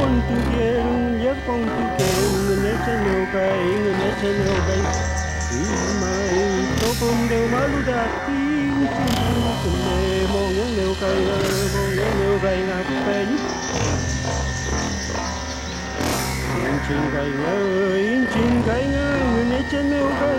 con tu kiên giấc con tu kiên người nét chân hồ cây người nét chân hồ cây mày có con đều má lu đạt tiếng chân hồ cùng mong ngắn đều cây mong ngắn đều cây ngạc bánh. Yên cây ngơ, yên cây ngơ, người nét chân hồ cây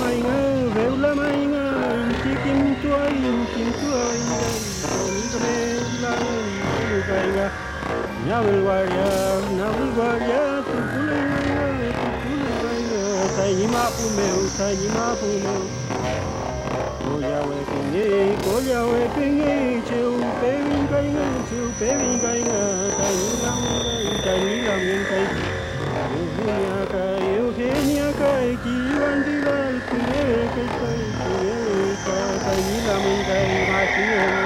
maing veu la maing ki kim chuai kim chuai ka be la lu kai ga na vil wa ya na vil wa ya tu tu le tu tu le sai ni ma pu meu sai ni ma pu meu cô ya we ki ni ko ya we ki ni chu pe vin kai ga chu pe vin kai ga sai ni lam sai ni lam kai Yeah.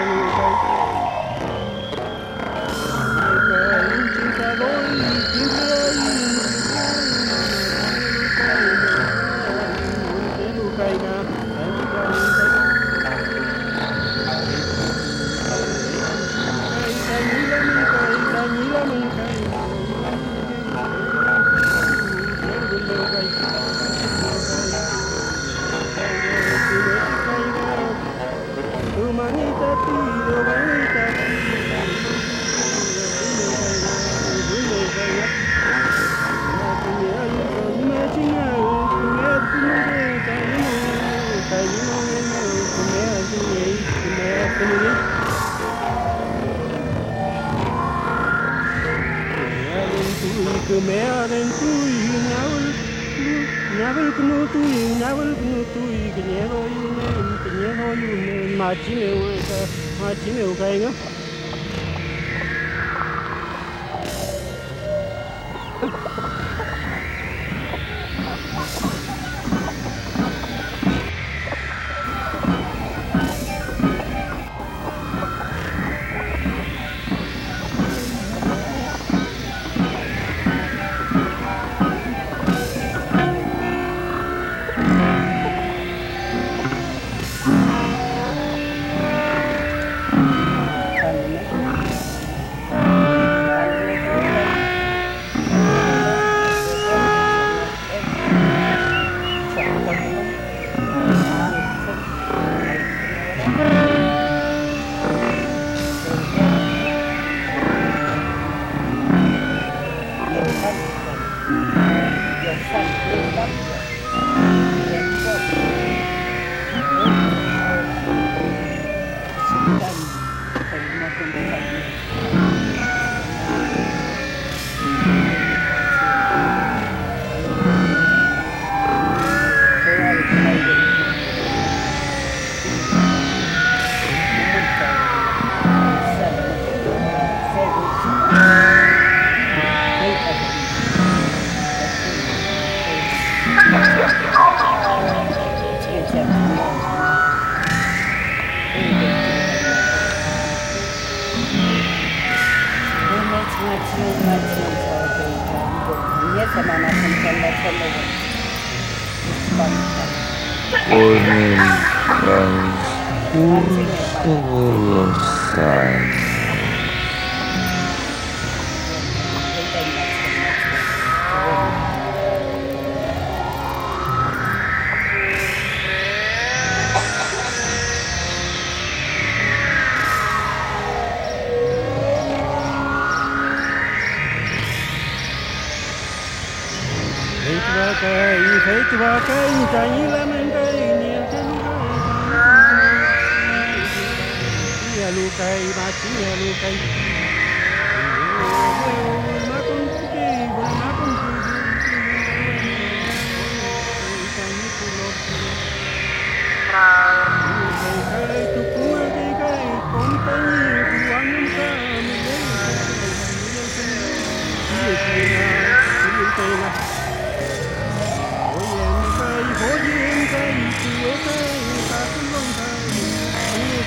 मार्च में होगा मार्च में हो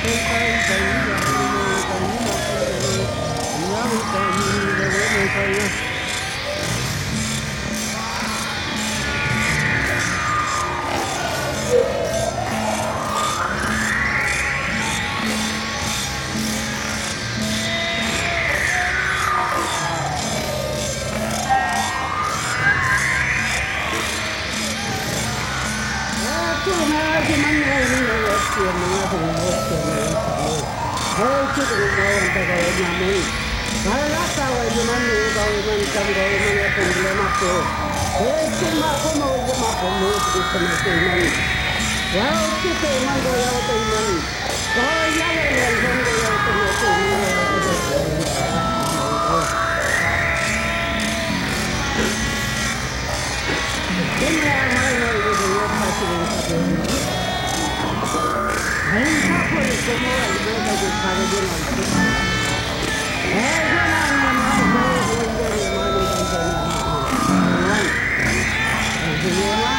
Thank you. que manga de mí, no es que manga como no es que me gusta a mí. Hoy que te digo, antes de verme a mí. Para la sala, yo no me iba a ir manchando, yo no me tendré más que. Es que más como yo más como es que se me tiene a mí. Ya o que te mando, ya o te mando. Hoy ya le mando, ya o te mando, ya o te mando. Yeah. Yeah.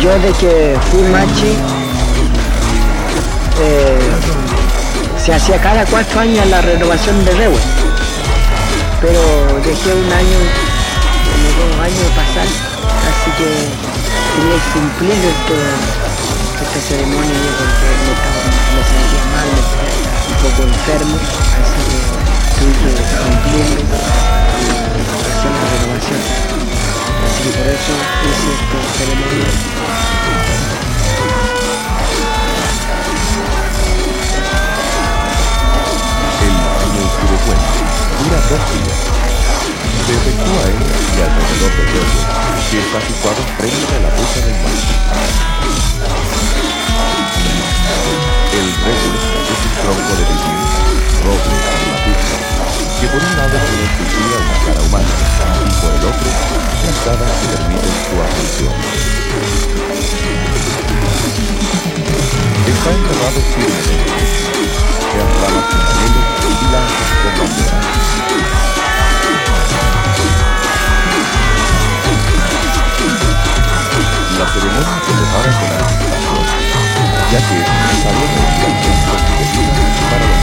Yo de que fui machi, eh, se hacía cada cuatro años la renovación de Rewe, pero dejé un año, dos años pasar, así que quería cumplir esto, esta ceremonia yo porque me, me sentía mal, un poco enfermo, así que tuve que cumplirlo y hacer la renovación. Así que por eso hice esta ceremonia. Año Curecuento dura dos días. Se efectúa en y alrededor del Rewe, que está situado frente a la ruta del mar. El Rewe es un tronco de pepín, roble lapusta, que por un lado tiene esculpida una cara humana y por el otro unas dadas que permiten su asunción. Está enterrado firmemente, sean ramas y con banderas. La ceremonia se prepara con anticipación, ya que despedida para los